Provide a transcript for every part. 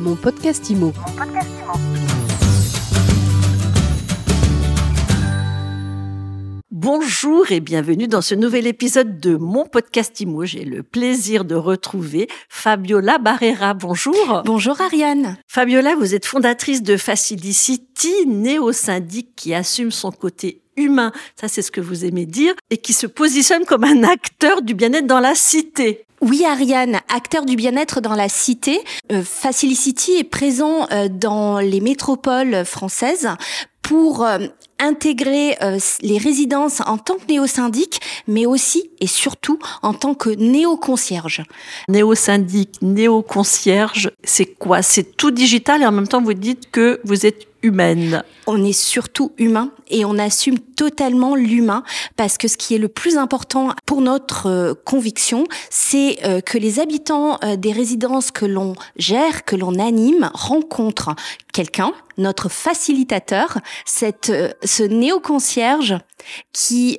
Mon podcast IMO. Bonjour et bienvenue dans ce nouvel épisode de mon podcast IMO. J'ai le plaisir de retrouver Fabiola Barrera. Bonjour. Bonjour Ariane. Fabiola, vous êtes fondatrice de Facilicity, néo-syndic qui assume son côté humain, ça c'est ce que vous aimez dire, et qui se positionne comme un acteur du bien-être dans la cité. Oui, Ariane, acteur du bien-être dans la cité, euh, Facilicity est présent euh, dans les métropoles françaises pour euh, intégrer euh, les résidences en tant que néo-syndic, mais aussi et surtout en tant que néo-concierge. Néo-syndic, néo-concierge, c'est quoi? C'est tout digital et en même temps vous dites que vous êtes humaine. On est surtout humain et on assume totalement l'humain parce que ce qui est le plus important pour notre euh, conviction, c'est euh, que les habitants euh, des résidences que l'on gère, que l'on anime, rencontrent quelqu'un, notre facilitateur, cette, ce néo-concierge qui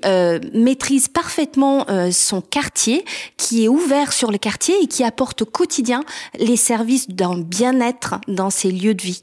maîtrise parfaitement son quartier, qui est ouvert sur le quartier et qui apporte au quotidien les services d'un bien-être dans ses lieux de vie.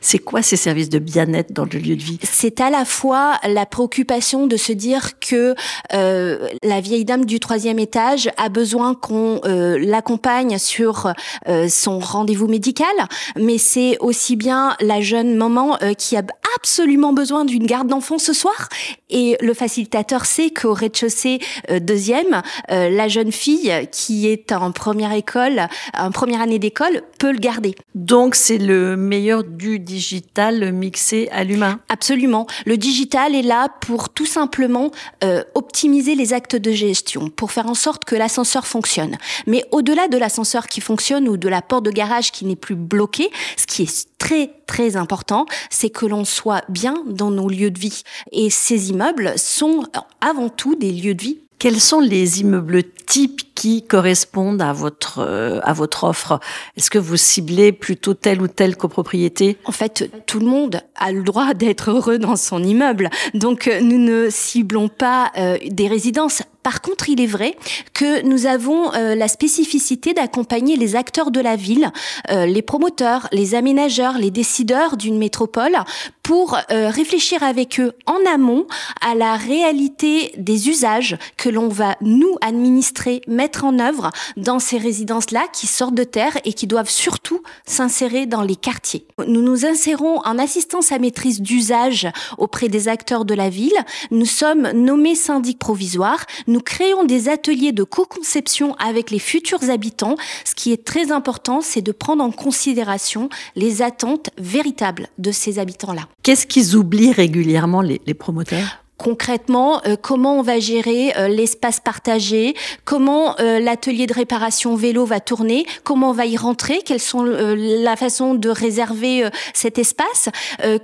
C'est quoi ces services de bien-être dans le lieu de vie? C'est à la fois la préoccupation de se dire que euh, la vieille dame du troisième étage a besoin qu'on euh, l'accompagne sur euh, son rendez-vous médical, mais c'est aussi bien la jeune maman euh, qui a absolument besoin d'une garde d'enfants ce soir. Et le facilitateur sait qu'au rez-de-chaussée euh, deuxième, la jeune fille qui est en première école, en première année d'école, peut le garder. Donc c'est le meilleur du digital mixé à l'humain. Absolument. Le digital est là pour tout simplement euh, optimiser les actes de gestion, pour faire en sorte que l'ascenseur fonctionne. Mais au-delà de l'ascenseur qui fonctionne ou de la porte de garage qui n'est plus bloquée, ce qui est très très important, c'est que l'on soit bien dans nos lieux de vie. Et ces immeubles sont avant tout des lieux de vie quels sont les immeubles types qui correspondent à votre euh, à votre offre? Est-ce que vous ciblez plutôt telle ou telle copropriété? En fait, tout le monde a le droit d'être heureux dans son immeuble. Donc euh, nous ne ciblons pas euh, des résidences par contre, il est vrai que nous avons euh, la spécificité d'accompagner les acteurs de la ville, euh, les promoteurs, les aménageurs, les décideurs d'une métropole pour euh, réfléchir avec eux en amont à la réalité des usages que l'on va nous administrer, mettre en œuvre dans ces résidences-là qui sortent de terre et qui doivent surtout s'insérer dans les quartiers. Nous nous insérons en assistance à maîtrise d'usage auprès des acteurs de la ville. Nous sommes nommés syndic provisoires nous créons des ateliers de co-conception avec les futurs habitants. Ce qui est très important, c'est de prendre en considération les attentes véritables de ces habitants-là. Qu'est-ce qu'ils oublient régulièrement, les, promoteurs? Concrètement euh, comment on va gérer euh, l'espace partagé, comment euh, l'atelier de réparation vélo va tourner, comment on va y rentrer, quelles sont la façon de réserver cet espace,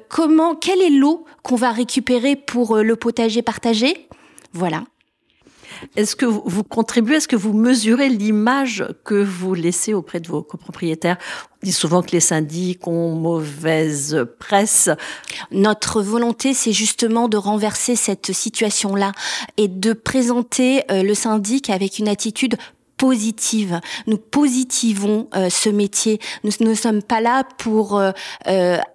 comment quelle est l'eau qu'on va récupérer pour le potager partagé? Voilà. Est-ce que vous contribuez, est-ce que vous mesurez l'image que vous laissez auprès de vos copropriétaires? On dit souvent que les syndics ont mauvaise presse. Notre volonté, c'est justement de renverser cette situation-là et de présenter euh, le syndic avec une attitude positive. Nous positivons euh, ce métier. Nous ne sommes pas là pour euh,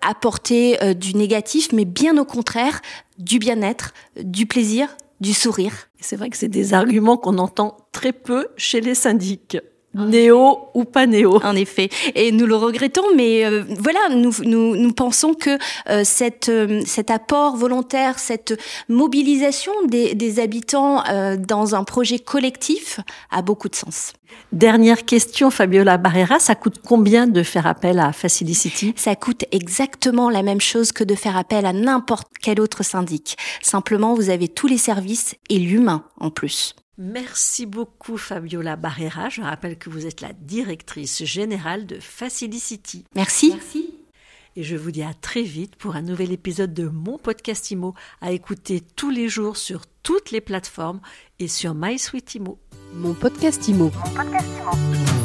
apporter du négatif, mais bien au contraire, du bien-être, du plaisir, du sourire. C'est vrai que c'est des arguments qu'on entend très peu chez les syndics. Néo ou pas néo. En effet. Et nous le regrettons, mais euh, voilà, nous, nous, nous, pensons que euh, cette, euh, cet apport volontaire, cette mobilisation des, des habitants dans un projet collectif a beaucoup de sens. Dernière question, Fabiola Barrera, ça coûte combien de faire appel à Facilicity Ça coûte exactement la même chose que de faire appel à n'importe quel autre syndic. Simplement, vous avez tous les services et l'humain en plus. Merci beaucoup Fabiola Barrera. Je rappelle que vous êtes la directrice générale de Facilicity. Merci. Merci. Et je vous dis à très vite pour un nouvel épisode de mon podcast IMO à écouter tous les jours sur toutes les plateformes et sur MySweetImo. Mon podcast IMO. Mon podcast IMO.